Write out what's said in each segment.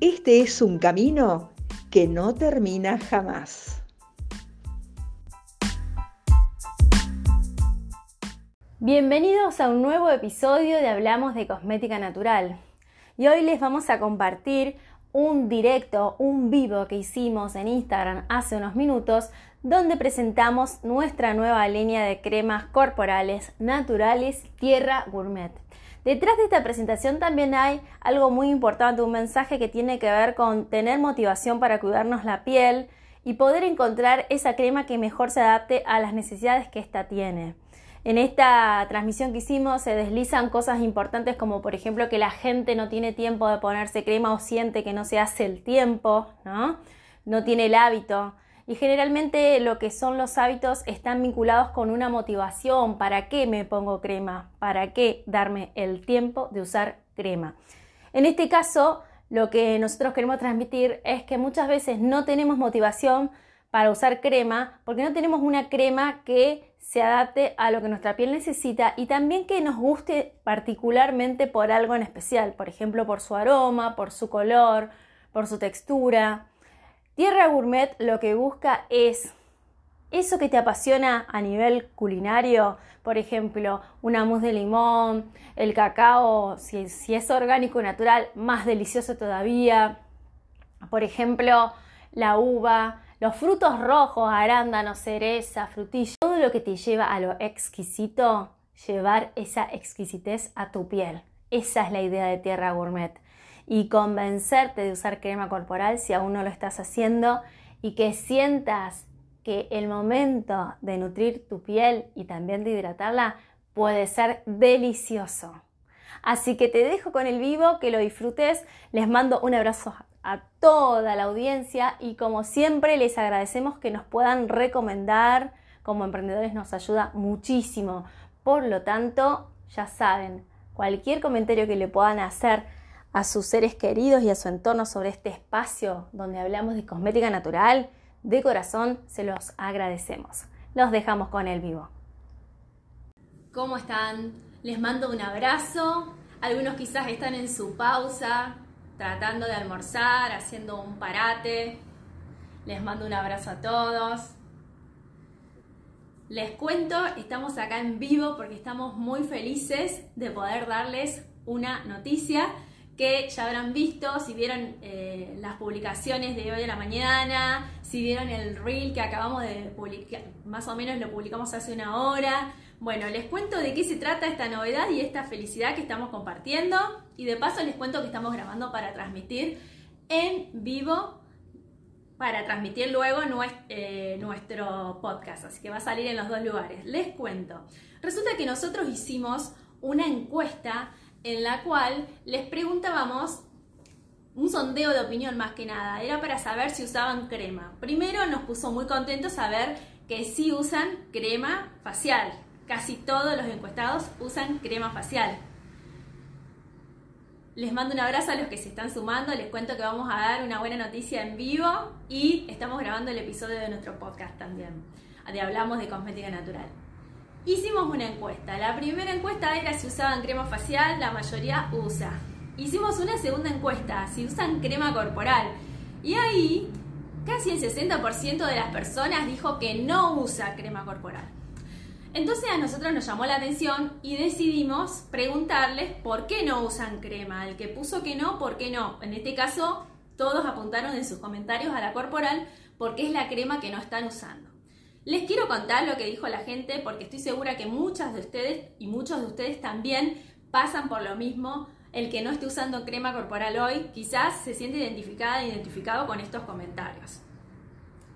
este es un camino que no termina jamás. Bienvenidos a un nuevo episodio de Hablamos de Cosmética Natural. Y hoy les vamos a compartir un directo, un vivo que hicimos en Instagram hace unos minutos, donde presentamos nuestra nueva línea de cremas corporales naturales Tierra Gourmet. Detrás de esta presentación también hay algo muy importante, un mensaje que tiene que ver con tener motivación para cuidarnos la piel y poder encontrar esa crema que mejor se adapte a las necesidades que ésta tiene. En esta transmisión que hicimos se deslizan cosas importantes como por ejemplo que la gente no tiene tiempo de ponerse crema o siente que no se hace el tiempo, ¿no? No tiene el hábito. Y generalmente lo que son los hábitos están vinculados con una motivación. ¿Para qué me pongo crema? ¿Para qué darme el tiempo de usar crema? En este caso, lo que nosotros queremos transmitir es que muchas veces no tenemos motivación para usar crema porque no tenemos una crema que se adapte a lo que nuestra piel necesita y también que nos guste particularmente por algo en especial, por ejemplo por su aroma, por su color, por su textura. Tierra Gourmet lo que busca es eso que te apasiona a nivel culinario, por ejemplo, una mousse de limón, el cacao, si, es orgánico natural, más delicioso todavía. Por ejemplo, la uva, los frutos rojos, arándanos, cereza, frutillas, todo lo que te lleva a lo exquisito, llevar esa exquisitez a tu piel. Esa es la idea de Tierra Gourmet. Y convencerte de usar crema corporal si aún no lo estás haciendo y que sientas que el momento de nutrir tu piel y también de hidratarla puede ser delicioso. Así que te dejo con el vivo, que lo disfrutes. Les mando un abrazo a toda la audiencia y como siempre les agradecemos que nos puedan recomendar. Como emprendedores nos ayuda muchísimo. Por lo tanto, ya saben, cualquier comentario que le puedan hacer a sus seres queridos y a su entorno sobre este espacio donde hablamos de cosmética natural, de corazón se los agradecemos. Los dejamos con el vivo. ¿Cómo están? Les mando un abrazo. Algunos quizás están en su pausa, tratando de almorzar, haciendo un parate. Les mando un abrazo a todos. Les cuento, estamos acá en vivo porque estamos muy felices de poder darles una noticia que ya habrán visto, si vieron eh, las publicaciones de hoy a la mañana, si vieron el reel que acabamos de publicar, más o menos lo publicamos hace una hora. Bueno, les cuento de qué se trata esta novedad y esta felicidad que estamos compartiendo y de paso les cuento que estamos grabando para transmitir en vivo, para transmitir luego eh, nuestro podcast, así que va a salir en los dos lugares. Les cuento. Resulta que nosotros hicimos una encuesta en la cual les preguntábamos un sondeo de opinión más que nada, era para saber si usaban crema. Primero nos puso muy contentos saber que sí usan crema facial. Casi todos los encuestados usan crema facial. Les mando un abrazo a los que se están sumando, les cuento que vamos a dar una buena noticia en vivo y estamos grabando el episodio de nuestro podcast también, de Hablamos de Cosmética Natural. Hicimos una encuesta. La primera encuesta era si usaban crema facial, la mayoría usa. Hicimos una segunda encuesta, si usan crema corporal. Y ahí casi el 60% de las personas dijo que no usa crema corporal. Entonces a nosotros nos llamó la atención y decidimos preguntarles por qué no usan crema. El que puso que no, ¿por qué no? En este caso, todos apuntaron en sus comentarios a la corporal porque es la crema que no están usando. Les quiero contar lo que dijo la gente porque estoy segura que muchas de ustedes y muchos de ustedes también pasan por lo mismo. El que no esté usando crema corporal hoy quizás se siente identificada, identificado con estos comentarios.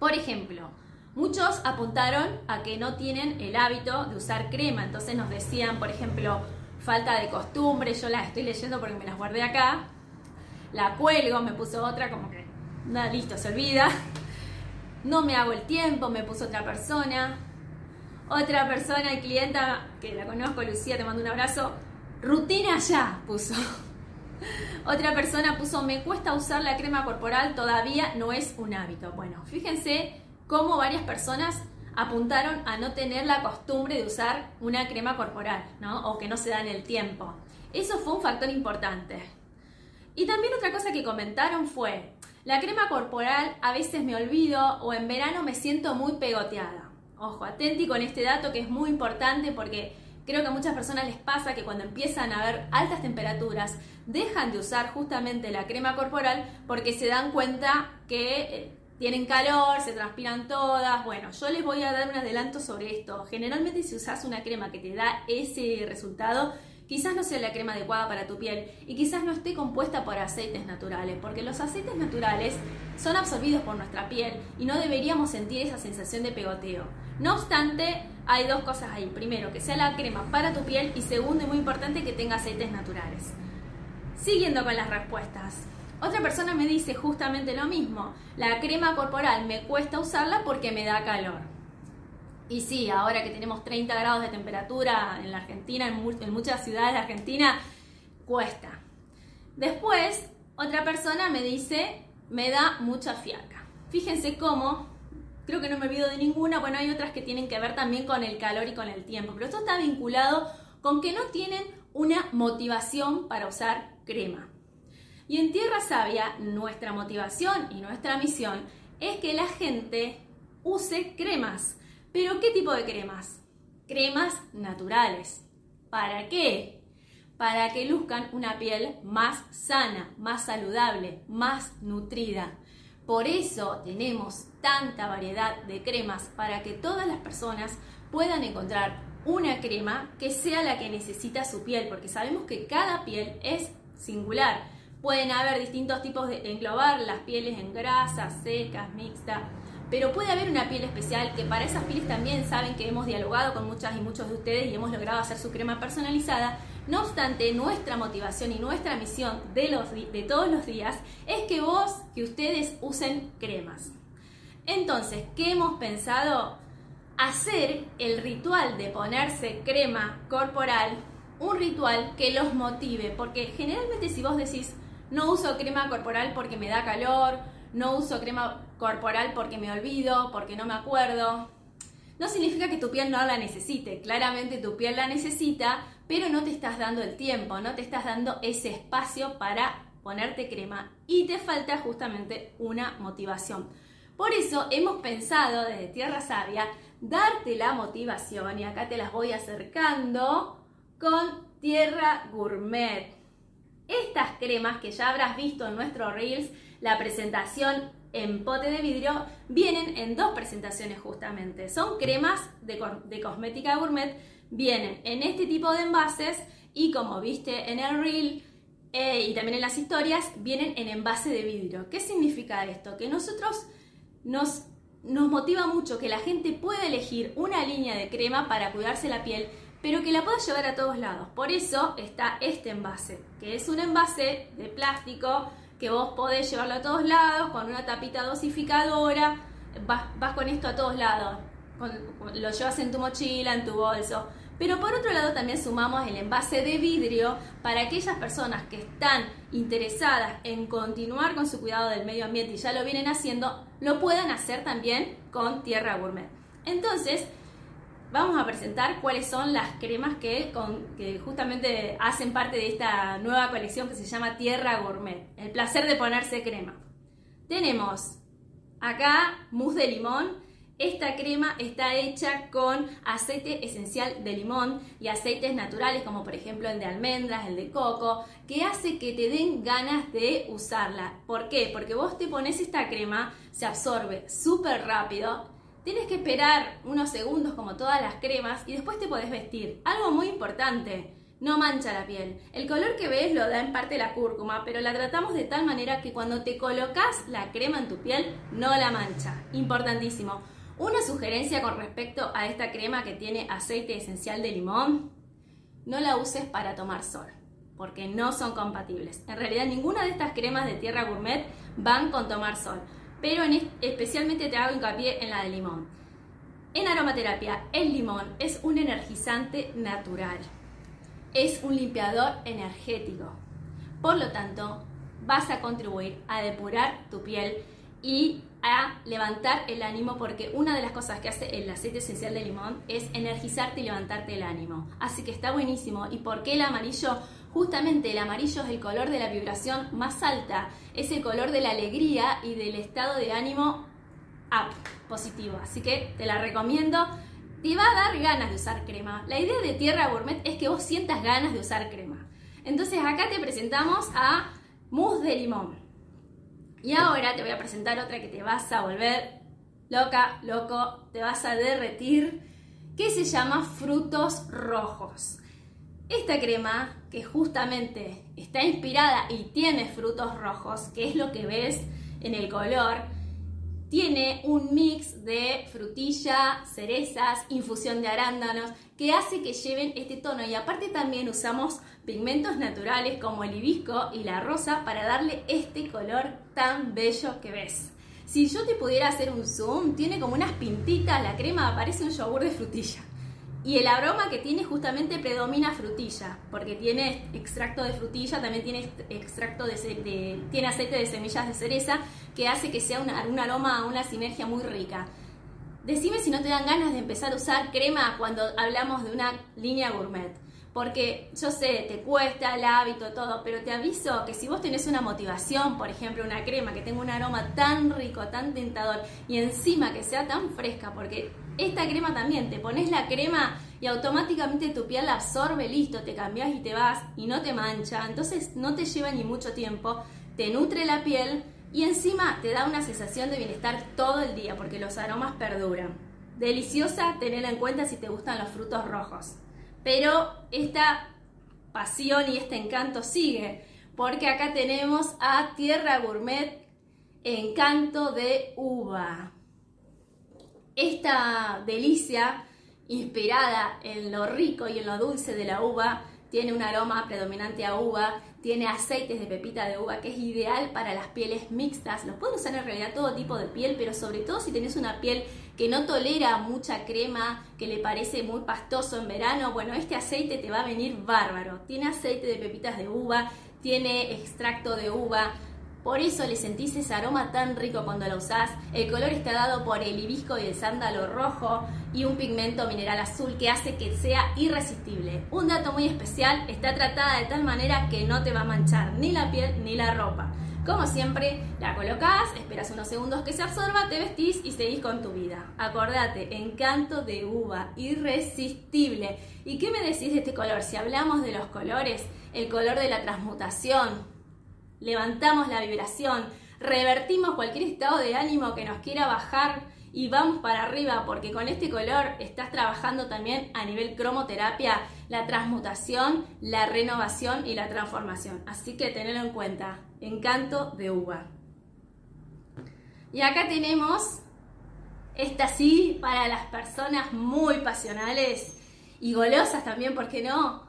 Por ejemplo, muchos apuntaron a que no tienen el hábito de usar crema, entonces nos decían, por ejemplo, falta de costumbre, yo las estoy leyendo porque me las guardé acá, la cuelgo, me puso otra como que nada, listo, se olvida. No me hago el tiempo, me puso otra persona. Otra persona y clienta, que la conozco, Lucía, te mando un abrazo. Rutina ya puso. Otra persona puso, me cuesta usar la crema corporal, todavía no es un hábito. Bueno, fíjense cómo varias personas apuntaron a no tener la costumbre de usar una crema corporal, ¿no? O que no se dan el tiempo. Eso fue un factor importante. Y también otra cosa que comentaron fue, la crema corporal a veces me olvido o en verano me siento muy pegoteada. Ojo, atenti con este dato que es muy importante porque creo que a muchas personas les pasa que cuando empiezan a ver altas temperaturas dejan de usar justamente la crema corporal porque se dan cuenta que eh, tienen calor, se transpiran todas. Bueno, yo les voy a dar un adelanto sobre esto. Generalmente si usas una crema que te da ese resultado, quizás no sea la crema adecuada para tu piel y quizás no esté compuesta por aceites naturales, porque los aceites naturales son absorbidos por nuestra piel y no deberíamos sentir esa sensación de pegoteo. No obstante, hay dos cosas ahí. Primero, que sea la crema para tu piel y segundo, y muy importante, que tenga aceites naturales. Siguiendo con las respuestas. Otra persona me dice justamente lo mismo. La crema corporal me cuesta usarla porque me da calor. Y sí, ahora que tenemos 30 grados de temperatura en la Argentina, en, muchas ciudades de Argentina, cuesta. Después, otra persona me dice, me da mucha fiaca. Fíjense cómo, creo que no me olvido de ninguna, bueno, hay otras que tienen que ver también con el calor y con el tiempo, pero esto está vinculado con que no tienen una motivación para usar crema. Y en Tierra Sabia, nuestra motivación y nuestra misión es que la gente use cremas pero ¿qué tipo de cremas? Cremas naturales. ¿Para qué? Para que luzcan una piel más sana, más saludable, más nutrida. Por eso tenemos tanta variedad de cremas para que todas las personas puedan encontrar una crema que sea la que necesita su piel, porque sabemos que cada piel es singular. Pueden haber distintos tipos de englobar las pieles en grasas, secas, mixtas pero puede haber una piel especial que para esas pieles también saben que hemos dialogado con muchas y muchos de ustedes y hemos logrado hacer su crema personalizada. No obstante, nuestra motivación y nuestra misión de, los, de todos los días es que vos, que ustedes usen cremas. Entonces, ¿qué hemos pensado? Hacer el ritual de ponerse crema corporal, un ritual que los motive, porque generalmente si vos decís, no uso crema corporal porque me da calor, no uso crema corporal porque me olvido, porque no me acuerdo. No significa que tu piel no la necesite, claramente tu piel la necesita, pero no te estás dando el tiempo, no te estás dando ese espacio para ponerte crema y te falta justamente una motivación. Por eso hemos pensado desde Tierra Sabia darte la motivación y acá te las voy acercando con Tierra Gourmet. Estas cremas que ya habrás visto en nuestro Reels, la presentación en pote de vidrio, vienen en dos presentaciones justamente. Son cremas de, cosmética gourmet, vienen en este tipo de envases y como viste en el reel eh, y también en las historias, vienen en envase de vidrio. ¿Qué significa esto? Que nosotros nos, nos motiva mucho que la gente pueda elegir una línea de crema para cuidarse la piel pero que la pueda llevar a todos lados. Por eso está este envase, que es un envase de plástico que vos podés llevarlo a todos lados con una tapita dosificadora, vas, con esto a todos lados, lo llevas en tu mochila, en tu bolso. Pero por otro lado también sumamos el envase de vidrio para aquellas personas que están interesadas en continuar con su cuidado del medio ambiente y ya lo vienen haciendo, lo puedan hacer también con Tierra Gourmet. Entonces, vamos a presentar cuáles son las cremas que, justamente hacen parte de esta nueva colección que se llama Tierra Gourmet. El placer de ponerse crema. Tenemos acá mousse de limón. Esta crema está hecha con aceite esencial de limón y aceites naturales como por ejemplo el de almendras, el de coco, que hace que te den ganas de usarla. ¿Por qué? Porque vos te pones esta crema, se absorbe súper rápido Tienes que esperar unos segundos como todas las cremas y después te podés vestir. Algo muy importante, no mancha la piel. El color que ves lo da en parte la cúrcuma, pero la tratamos de tal manera que cuando te colocas la crema en tu piel no la mancha. Importantísimo. Una sugerencia con respecto a esta crema que tiene aceite esencial de limón, no la uses para tomar sol. porque no son compatibles. En realidad ninguna de estas cremas de tierra gourmet van con tomar sol, pero especialmente te hago hincapié en la de limón. En aromaterapia, el limón es un energizante natural, es un limpiador energético. Por lo tanto, vas a contribuir a depurar tu piel y a levantar el ánimo porque una de las cosas que hace el aceite esencial de limón es energizarte y levantarte el ánimo. Así que está buenísimo. ¿Y por qué el amarillo? Justamente el amarillo es el color de la vibración más alta, es el color de la alegría y del estado de ánimo up, positivo. Así que te la recomiendo. Te va a dar ganas de usar crema. La idea de Tierra Gourmet es que vos sientas ganas de usar crema. Entonces acá te presentamos a mousse de limón. Y ahora te voy a presentar otra que te vas a volver loca, loco, te vas a derretir, que se llama frutos rojos. Esta crema, que justamente está inspirada y tiene frutos rojos, que es lo que ves en el color, tiene un mix de frutilla, cerezas, infusión de arándanos, que hace que lleven este tono. Y aparte también usamos pigmentos naturales como el hibisco y la rosa para darle este color tan bello que ves. Si yo te pudiera hacer un zoom, tiene como unas pintitas, la crema parece un yogur de frutilla. Y el aroma que tiene justamente predomina frutilla, porque tiene extracto de frutilla, también tiene extracto de, tiene aceite de semillas de cereza, que hace que sea un aroma, una sinergia muy rica. Decime si no te dan ganas de empezar a usar crema cuando hablamos de una línea gourmet porque yo sé, te cuesta el hábito, todo, pero te aviso que si vos tenés una motivación, por ejemplo, una crema que tenga un aroma tan rico, tan tentador y encima que sea tan fresca, porque esta crema también, te pones la crema y automáticamente tu piel la absorbe, listo, te cambias y te vas y no te mancha, entonces no te lleva ni mucho tiempo, te nutre la piel y encima te da una sensación de bienestar todo el día porque los aromas perduran. Deliciosa, tenerla en cuenta si te gustan los frutos rojos. Pero esta pasión y este encanto sigue, porque acá tenemos a Tierra Gourmet Encanto de Uva. Esta delicia, inspirada en lo rico y en lo dulce de la uva, tiene un aroma predominante a uva, tiene aceites de pepita de uva que es ideal para las pieles mixtas. Los pueden usar en realidad todo tipo de piel, pero sobre todo si tenés una piel que no tolera mucha crema, que le parece muy pastoso en verano, bueno, este aceite te va a venir bárbaro. Tiene aceite de pepitas de uva, tiene extracto de uva, por eso le sentís ese aroma tan rico cuando lo usás. El color está dado por el hibisco y el sándalo rojo y un pigmento mineral azul que hace que sea irresistible. Un dato muy especial, está tratada de tal manera que no te va a manchar ni la piel ni la ropa. Como siempre, la colocás, esperas unos segundos que se absorba, te vestís y seguís con tu vida. Acordate, encanto de uva, irresistible. ¿Y qué me decís de este color? Si hablamos de los colores, el color de la transmutación, levantamos la vibración, revertimos cualquier estado de ánimo que nos quiera bajar y vamos para arriba porque con este color estás trabajando también a nivel cromoterapia la transmutación, la renovación y la transformación. Así que tenedlo en cuenta. Encanto de uva. Y acá tenemos esta sí para las personas muy pasionales y golosas también, ¿por qué no?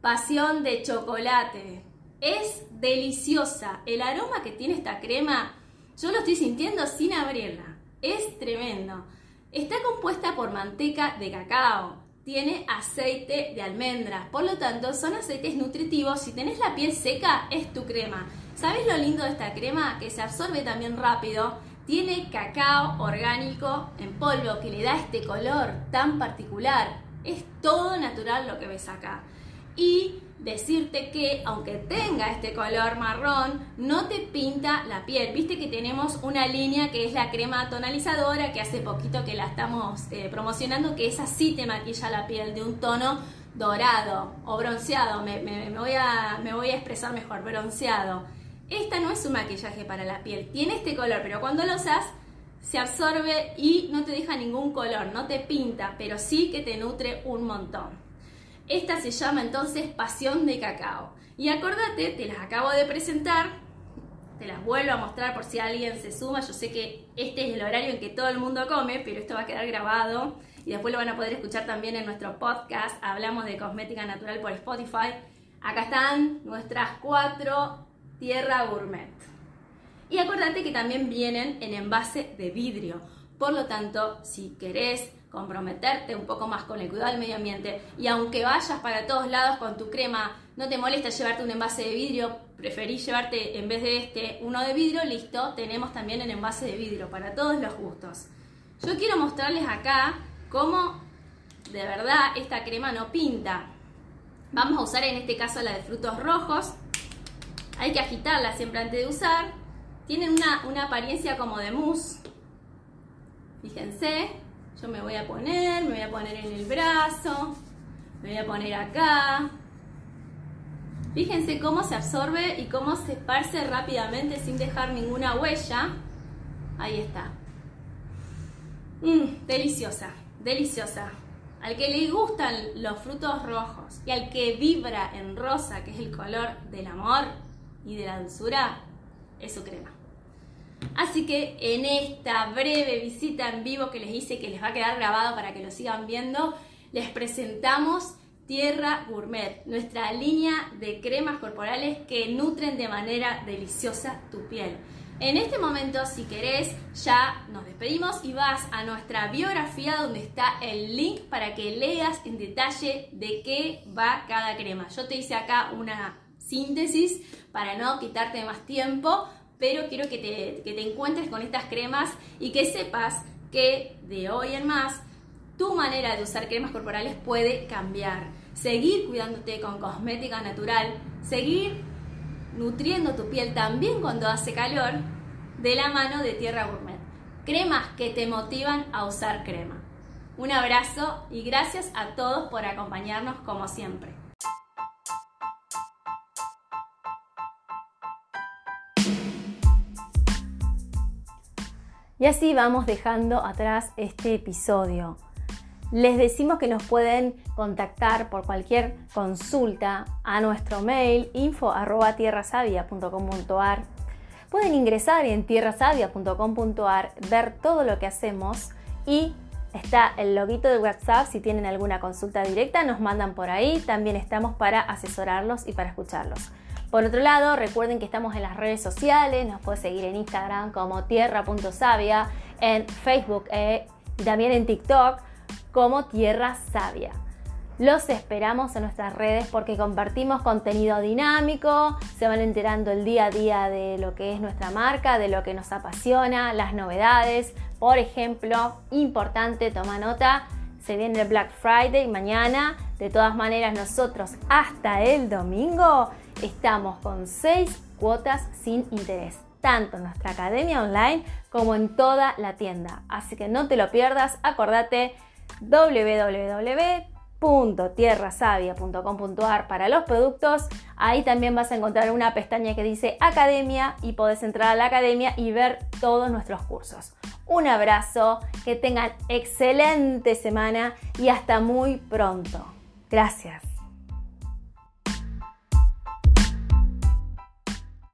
Pasión de chocolate. Es deliciosa. El aroma que tiene esta crema, yo lo estoy sintiendo sin abrirla. Es tremendo. Está compuesta por manteca de cacao. Tiene aceite de almendras. Por lo tanto, son aceites nutritivos. Si tenés la piel seca, es tu crema. ¿Sabes lo lindo de esta crema? Que se absorbe también rápido. Tiene cacao orgánico en polvo que le da este color tan particular. Es todo natural lo que ves acá. Y decirte que aunque tenga este color marrón, no te pinta la piel. Viste que tenemos una línea que es la crema tonalizadora, que hace poquito que la estamos eh, promocionando, que esa sí te maquilla la piel de un tono dorado o bronceado. Me, voy a, me voy a expresar mejor, bronceado. Esta no es un maquillaje para la piel, tiene este color, pero cuando lo usas se absorbe y no te deja ningún color, no te pinta, pero sí que te nutre un montón. Esta se llama entonces Pasión de Cacao. Y acordate, te las acabo de presentar, te las vuelvo a mostrar por si alguien se suma. Yo sé que este es el horario en que todo el mundo come, pero esto va a quedar grabado y después lo van a poder escuchar también en nuestro podcast. Hablamos de cosmética natural por Spotify. Acá están nuestras cuatro tierra gourmet. Y acuérdate que también vienen en envase de vidrio. Por lo tanto, si querés comprometerte un poco más con el cuidado del medio ambiente y aunque vayas para todos lados con tu crema, no te molesta llevarte un envase de vidrio, preferís llevarte en vez de este uno de vidrio, listo, tenemos también el envase de vidrio para todos los gustos. Yo quiero mostrarles acá cómo de verdad esta crema no pinta. Vamos a usar en este caso la de frutos rojos. Hay que agitarla siempre antes de usar. Tienen una, una apariencia como de mousse. Fíjense, yo me voy a poner, me voy a poner en el brazo, me voy a poner acá. Fíjense cómo se absorbe y cómo se esparce rápidamente sin dejar ninguna huella. Ahí está. Mmm, deliciosa, deliciosa. Al que le gustan los frutos rojos y al que vibra en rosa, que es el color del amor y de la dulzura, es su crema. Así que en esta breve visita en vivo que les hice, que les va a quedar grabado para que lo sigan viendo, les presentamos Tierra Gourmet, nuestra línea de cremas corporales que nutren de manera deliciosa tu piel. En este momento, si querés, ya nos despedimos y vas a nuestra biografía donde está el link para que leas en detalle de qué va cada crema. Yo te hice acá una síntesis para no quitarte más tiempo, pero quiero que te, encuentres con estas cremas y que sepas que de hoy en más tu manera de usar cremas corporales puede cambiar. Seguir cuidándote con cosmética natural, seguir nutriendo tu piel también cuando hace calor, de la mano de Tierra Gourmet. Cremas que te motivan a usar crema. Un abrazo y gracias a todos por acompañarnos como siempre. Y así vamos dejando atrás este episodio. Les decimos que nos pueden contactar por cualquier consulta a nuestro mail info@tierrasavia.com.ar. Pueden ingresar en tierrasavia.com.ar, ver todo lo que hacemos y está el loguito de WhatsApp. Si tienen alguna consulta directa, nos mandan por ahí. También estamos para asesorarlos y para escucharlos. Por otro lado, recuerden que estamos en las redes sociales, nos pueden seguir en Instagram como tierra.savia, en Facebook eh, y también en TikTok como Tierra Sabia. Los esperamos en nuestras redes porque compartimos contenido dinámico, se van enterando el día a día de lo que es nuestra marca, de lo que nos apasiona, las novedades. Por ejemplo, importante, toma nota, se viene el Black Friday mañana. De todas maneras, nosotros hasta el domingo estamos con 6 cuotas sin interés, tanto en nuestra academia online como en toda la tienda. Así que no te lo pierdas, acordate www.tierrasavia.com.ar para los productos. Ahí también vas a encontrar una pestaña que dice Academia y podés entrar a la Academia y ver todos nuestros cursos. Un abrazo, que tengan excelente semana y hasta muy pronto. Gracias.